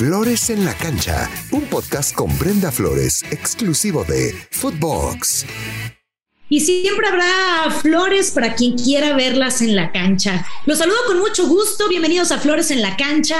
Flores en la Cancha, un podcast con Brenda Flores, exclusivo de Footbox. Y siempre habrá flores para quien quiera verlas en la cancha. Los saludo con mucho gusto. Bienvenidos a Flores en la Cancha,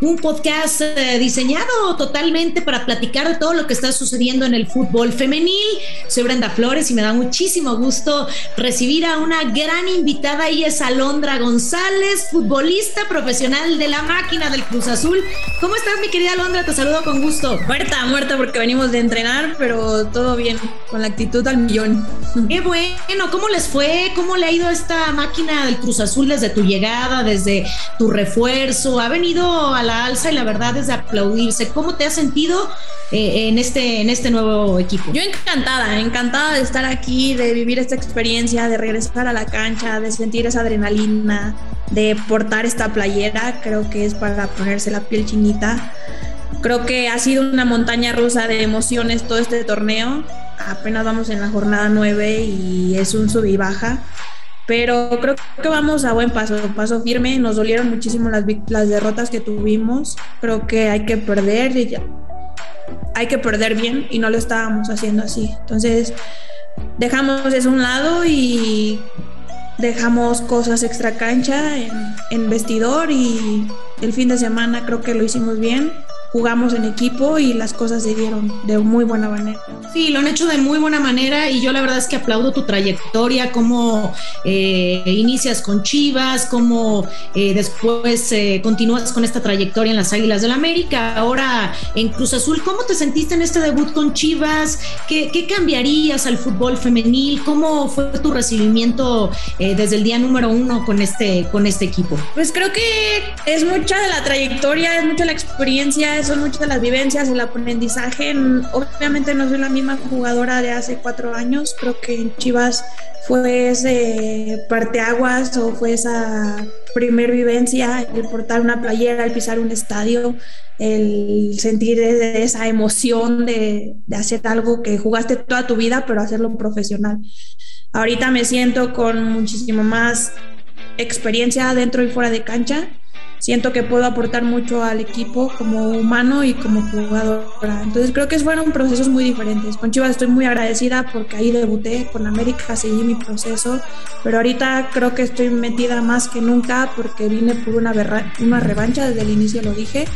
un podcast eh, diseñado totalmente para platicar de todo lo que está sucediendo en el fútbol femenil. Soy Brenda Flores y me da muchísimo gusto recibir a una gran invitada. Ella es Alondra González, futbolista profesional de la máquina del Cruz Azul. ¿Cómo estás, mi querida Alondra? Te saludo con gusto. Muerta, muerta porque venimos de entrenar, pero todo bien, con la actitud al millón. Qué bueno, ¿cómo les fue? ¿Cómo le ha ido a esta máquina del Cruz Azul desde tu llegada, desde tu refuerzo? Ha venido a la alza y la verdad es de aplaudirse. ¿Cómo te has sentido eh, en, este, en este nuevo equipo? Yo encantada, encantada de estar aquí, de vivir esta experiencia, de regresar a la cancha, de sentir esa adrenalina, de portar esta playera. Creo que es para ponerse la piel chinita. Creo que ha sido una montaña rusa de emociones todo este torneo apenas vamos en la jornada 9 y es un sub y baja, pero creo que vamos a buen paso, paso firme. Nos dolieron muchísimo las, las derrotas que tuvimos. Creo que hay que perder, y hay que perder bien y no lo estábamos haciendo así. Entonces, dejamos eso a un lado y dejamos cosas extra cancha en, en vestidor y el fin de semana creo que lo hicimos bien jugamos en equipo y las cosas se dieron de muy buena manera. Sí, lo han hecho de muy buena manera y yo la verdad es que aplaudo tu trayectoria, cómo eh, inicias con Chivas, cómo eh, después eh, continúas con esta trayectoria en las Águilas del América, ahora en Cruz Azul. ¿Cómo te sentiste en este debut con Chivas? ¿Qué, qué cambiarías al fútbol femenil? ¿Cómo fue tu recibimiento desde el día número uno con este, con este equipo? Pues creo que es mucha de la trayectoria, es mucha la experiencia son muchas las vivencias, el aprendizaje. Obviamente no soy la misma jugadora de hace cuatro años, creo que en Chivas fue ese parteaguas o fue esa primer vivencia, el portar una playera, el pisar un estadio, el sentir esa emoción de, de hacer algo que jugaste toda tu vida, pero hacerlo profesional. Ahorita me siento con muchísimo más experiencia dentro y fuera de cancha siento que puedo aportar mucho al equipo como humano y como jugadora. Entonces creo que fueron procesos muy diferentes. Con Chivas estoy muy agradecida porque ahí debuté, con América seguí mi proceso, pero ahorita creo que estoy metida más que nunca porque vine por una, una revancha, desde el inicio lo dije,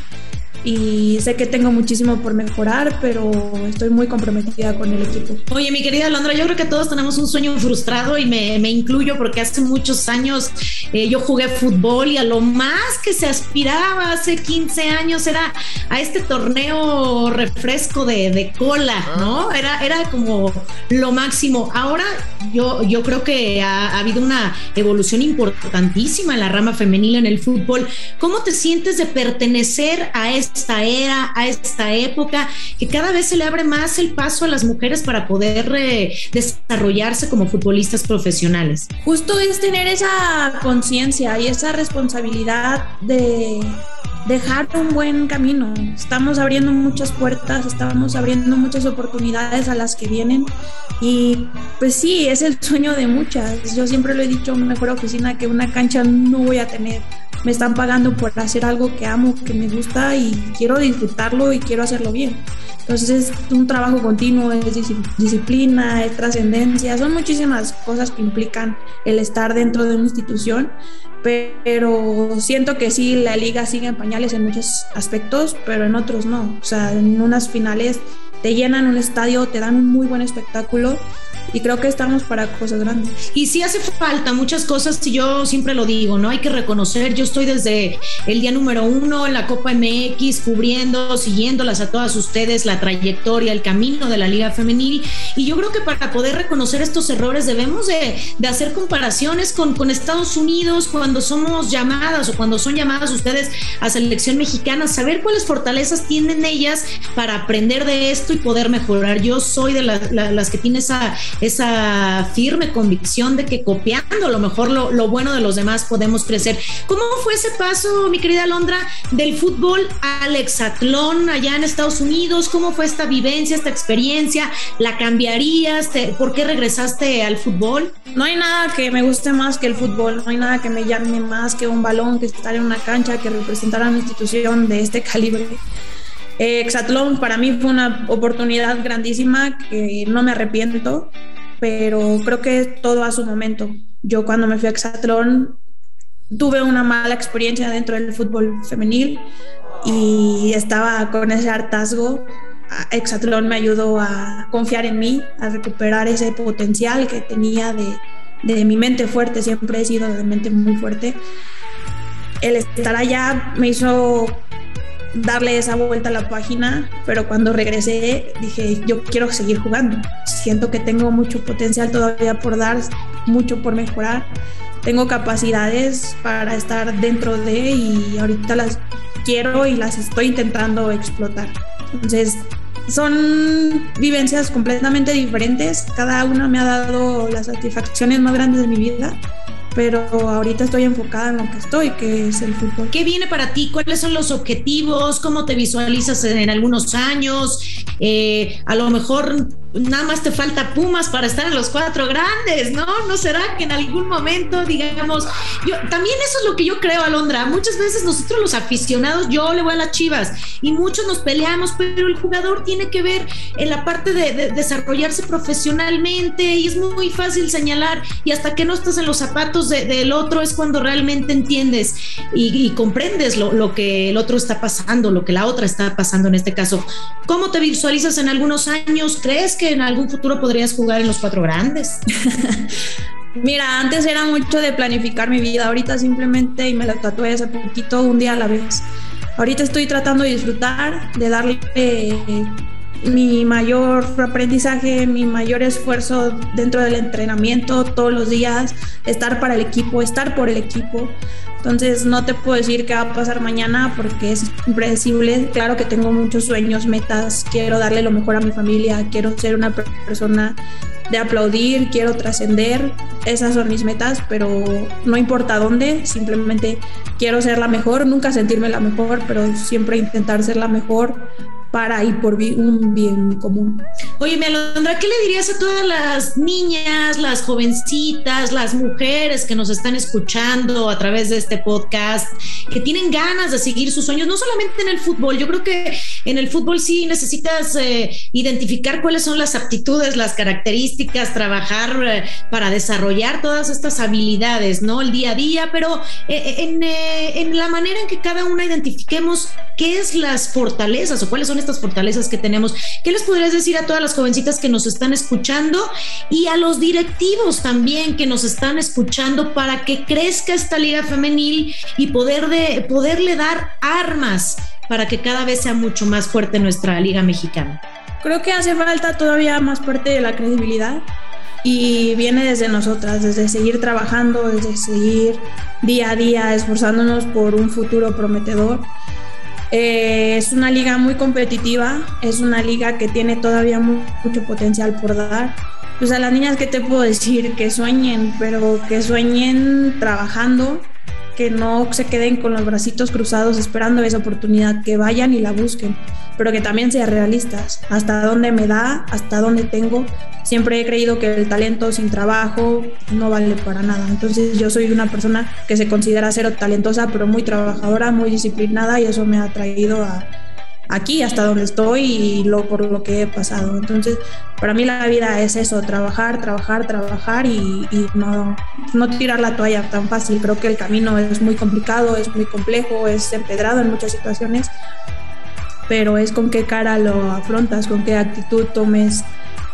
y sé que tengo muchísimo por mejorar, pero estoy muy comprometida con el equipo. Oye, mi querida Alondra, yo creo que todos tenemos un sueño frustrado y me, me incluyo porque hace muchos años eh, yo jugué fútbol y a lo más que se aspiraba hace 15 años era a este torneo refresco de, de cola, ¿no? Era, era como lo máximo. Ahora yo, yo creo que ha, ha habido una evolución importantísima en la rama femenil en el fútbol. ¿Cómo te sientes de pertenecer a este esta era, a esta época, que cada vez se le abre más el paso a las mujeres para poder eh, desarrollarse como futbolistas profesionales. Justo es tener esa conciencia y esa responsabilidad de dejar un buen camino. Estamos abriendo muchas puertas, estamos abriendo muchas oportunidades a las que vienen y pues sí, es el sueño de muchas. Yo siempre lo he dicho, mejor oficina que una cancha no voy a tener me están pagando por hacer algo que amo, que me gusta y quiero disfrutarlo y quiero hacerlo bien. Entonces es un trabajo continuo, es disciplina, es trascendencia, son muchísimas cosas que implican el estar dentro de una institución, pero siento que sí, la liga sigue en pañales en muchos aspectos, pero en otros no. O sea, en unas finales te llenan un estadio, te dan un muy buen espectáculo y creo que estamos para cosas grandes. Y sí hace falta muchas cosas, y yo siempre lo digo, ¿no? Hay que reconocer, yo estoy desde el día número uno en la Copa MX, cubriendo, siguiéndolas a todas ustedes, la trayectoria, el camino de la Liga Femenil, y yo creo que para poder reconocer estos errores debemos de, hacer comparaciones con Estados Unidos cuando somos llamadas o cuando son llamadas ustedes a selección mexicana, saber cuáles fortalezas tienen ellas para aprender de esto y poder mejorar. Yo soy de las que tiene esa esa firme convicción de que copiando lo mejor lo, lo bueno de los demás podemos crecer. ¿Cómo fue ese paso, mi querida Alondra, del fútbol al hexatlón allá en Estados Unidos? ¿Cómo fue esta vivencia, esta experiencia? ¿La cambiarías? ¿Por qué regresaste al fútbol? No hay nada que me guste más que el fútbol, no hay nada que me llame más que un balón, que estar en una cancha, que representar a una institución de este calibre. Eh, Exatlón para mí fue una oportunidad grandísima que no me arrepiento, pero creo que todo a su momento. Yo cuando me fui a Exatlón tuve una mala experiencia dentro del fútbol femenil y estaba con ese hartazgo. Exatlón me ayudó a confiar en mí, a recuperar ese potencial que tenía de, de mi mente fuerte, siempre he sido de mente muy fuerte. El estar allá me hizo darle esa vuelta a la página, pero cuando regresé dije, yo quiero seguir jugando. Siento que tengo mucho potencial todavía por dar, mucho por mejorar. Tengo capacidades para estar dentro de y ahorita las quiero y las estoy intentando explotar. Entonces, son vivencias completamente diferentes. Cada una me ha dado las satisfacciones más grandes de mi vida pero ahorita estoy enfocada en lo que estoy, que es el fútbol. ¿Qué viene para ti? ¿Cuáles son los objetivos? ¿Cómo te visualizas en, algunos años? Eh, a lo mejor nada más te falta Pumas para estar en los cuatro grandes, ¿no? ¿No será que en algún momento, digamos, yo también eso es lo que yo creo, Alondra. Muchas veces nosotros los aficionados, yo le voy a las chivas y muchos nos peleamos, pero el jugador tiene que ver en la parte de, desarrollarse profesionalmente y es muy fácil señalar y hasta que no estás en los zapatos del otro es cuando realmente entiendes y, comprendes lo, lo que el otro está pasando, lo que la otra está pasando en este caso. ¿Cómo te visualizas en algunos años? ¿Crees que en algún futuro podrías jugar en los cuatro grandes? Mira, antes era mucho de planificar mi vida, ahorita simplemente, y me lo tatué hace poquito, un día a la vez. Ahorita estoy tratando de disfrutar, de darle mi mayor aprendizaje, mi mayor esfuerzo dentro del entrenamiento todos los días, estar para el equipo, estar por el equipo. Entonces no te puedo decir qué va a pasar mañana porque es impredecible. Claro que tengo muchos sueños, metas, quiero darle lo mejor a mi familia, quiero ser una persona de aplaudir, quiero trascender. Esas son mis metas, pero no importa dónde, simplemente quiero ser la mejor, nunca sentirme la mejor, pero siempre intentar ser la mejor para ir por un bien común. Oye, Alondra, ¿qué le dirías a todas las niñas, las jovencitas, las mujeres que nos están escuchando a través de este podcast, que tienen ganas de seguir sus sueños, no solamente en el fútbol, yo creo que en el fútbol sí necesitas eh, identificar cuáles son las aptitudes, las características, trabajar eh, para desarrollar todas estas habilidades, ¿no? El día a día, pero eh, en, en la manera en que cada una identifiquemos qué es las fortalezas o cuáles son estas fortalezas que tenemos. ¿Qué les podrías decir a todas las jovencitas que nos están escuchando y a los directivos también que nos están escuchando para que crezca esta liga femenil y poder de, poderle dar armas para que cada vez sea mucho más fuerte nuestra liga mexicana? Creo que hace falta todavía más parte de la credibilidad y viene desde nosotras, desde seguir trabajando, desde seguir día a día esforzándonos por un futuro prometedor. Eh, es una liga muy competitiva, es una liga que tiene todavía mucho potencial por dar. Pues a las niñas, ¿qué te puedo decir? Que sueñen, pero que sueñen trabajando, que no se queden con los bracitos cruzados esperando esa oportunidad, que vayan y la busquen, pero que también sean realistas. Hasta dónde me da, hasta dónde tengo. Siempre he creído que el talento sin trabajo no vale para nada. Entonces yo soy una persona que se considera ser talentosa, pero muy trabajadora, muy disciplinada y eso me ha traído a, aquí hasta donde estoy y lo, por lo que he pasado. Entonces, para mí la vida es eso, trabajar, trabajar, trabajar y, no, no tirar la toalla tan fácil. Creo que el camino es muy complicado, es muy complejo, es empedrado en muchas situaciones, pero es con qué cara lo afrontas, con qué actitud tomes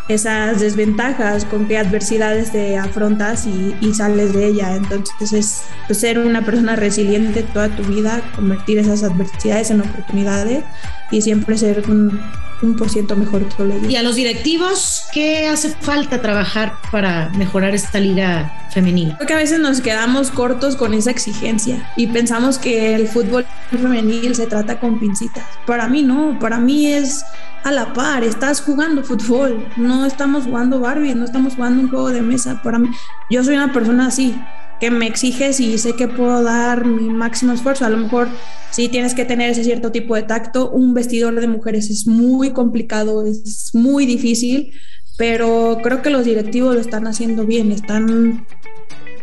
esas desventajas, con qué adversidades te afrontas y, sales de ella. Entonces es pues, ser una persona resiliente toda tu vida, convertir esas adversidades en oportunidades y siempre ser un, un por ciento mejor todo el ¿Y a los directivos qué hace falta trabajar para mejorar esta liga femenil? Creo que a veces nos quedamos cortos con esa exigencia y pensamos que el fútbol femenil se trata con pincitas. Para mí no, para mí es a la par, estás jugando fútbol, no no estamos jugando Barbie, no estamos jugando un juego de mesa. Para mí, yo soy una persona así, que me exiges y sé que puedo dar mi máximo esfuerzo. A lo mejor sí tienes que tener ese cierto tipo de tacto. Un vestidor de mujeres es muy complicado, es muy difícil, pero creo que los directivos lo están haciendo bien, están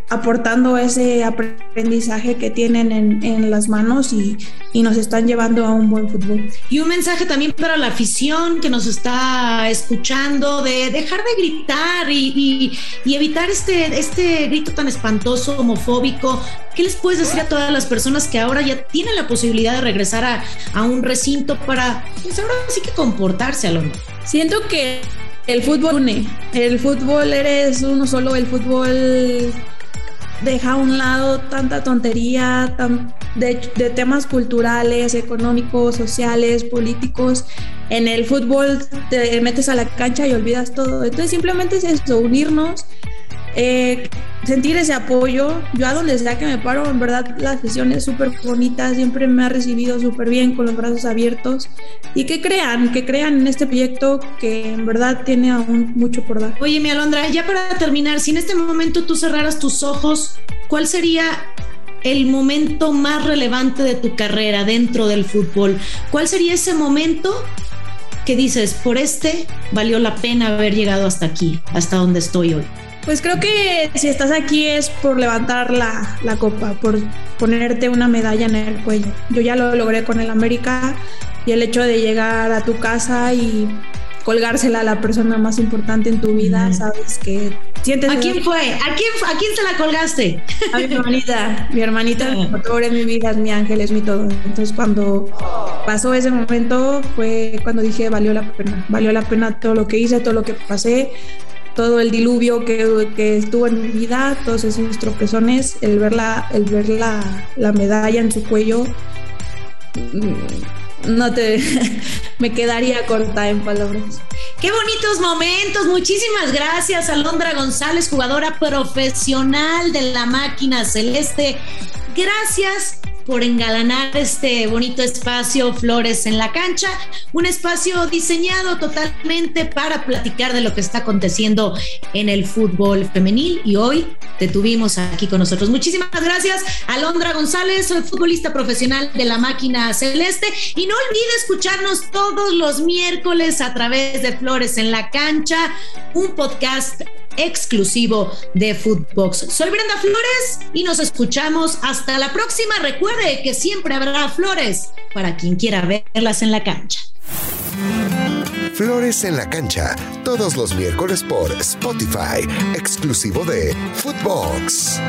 aportando ese aprendizaje que tienen en, las manos y, nos están llevando a un buen fútbol. Y un mensaje también para la afición que nos está escuchando de dejar de gritar y, evitar este, este grito tan espantoso, homofóbico. ¿Qué les puedes decir a todas las personas que ahora ya tienen la posibilidad de regresar a, a un recinto para, pues ahora sí que comportarse, a lo Siento que el fútbol une, el fútbol eres uno solo, el fútbol deja a un lado tanta tontería de, temas culturales, económicos, sociales, políticos. En el fútbol te metes a la cancha y olvidas todo. Entonces simplemente es eso, unirnos, eh, sentir ese apoyo. Yo a donde sea que me paro, en verdad la sesión es súper bonita, siempre me ha recibido súper bien, con los brazos abiertos. Y que crean, que crean en este proyecto que en verdad tiene aún mucho por dar. Oye, mi Alondra, ya para terminar, si en este momento tú cerraras tus ojos, ¿cuál sería el momento más relevante de tu carrera dentro del fútbol? ¿Cuál sería ese momento que dices, por este valió la pena haber llegado hasta aquí, hasta donde estoy hoy? Pues creo que si estás aquí es por levantar la, la, copa, por ponerte una medalla en el cuello. Yo ya lo logré con el América y el hecho de llegar a tu casa y colgársela a la persona más importante en tu vida, sabes que sientes... ¿A quién fue? ¿A quién, ¿A quién se la colgaste? A mi hermanita. Mi hermanita, mi motor en mi vida, es mi ángel, es mi todo. Entonces cuando pasó ese momento fue cuando dije valió la pena, valió la pena todo lo que hice, todo lo que pasé, todo el diluvio que, que, estuvo en mi vida, todos esos tropezones, el ver la, el ver la, la medalla en su cuello, mm, no te me quedaría corta en palabras. Qué bonitos momentos. Muchísimas gracias, Alondra González, jugadora profesional de la máquina celeste. Gracias por engalanar este bonito espacio Flores en la cancha, un espacio diseñado totalmente para platicar de lo que está aconteciendo en el fútbol femenil. Y hoy te tuvimos aquí con nosotros. Muchísimas gracias, Alondra González, soy futbolista profesional de la máquina celeste. Y no olvide escucharnos todos los miércoles a través de Flores en la cancha, un podcast exclusivo de Footbox. Soy Brenda Flores y nos escuchamos hasta la próxima. Recuerde que siempre habrá flores para quien quiera verlas en la cancha. Flores en la cancha, todos los miércoles por Spotify, exclusivo de Footbox.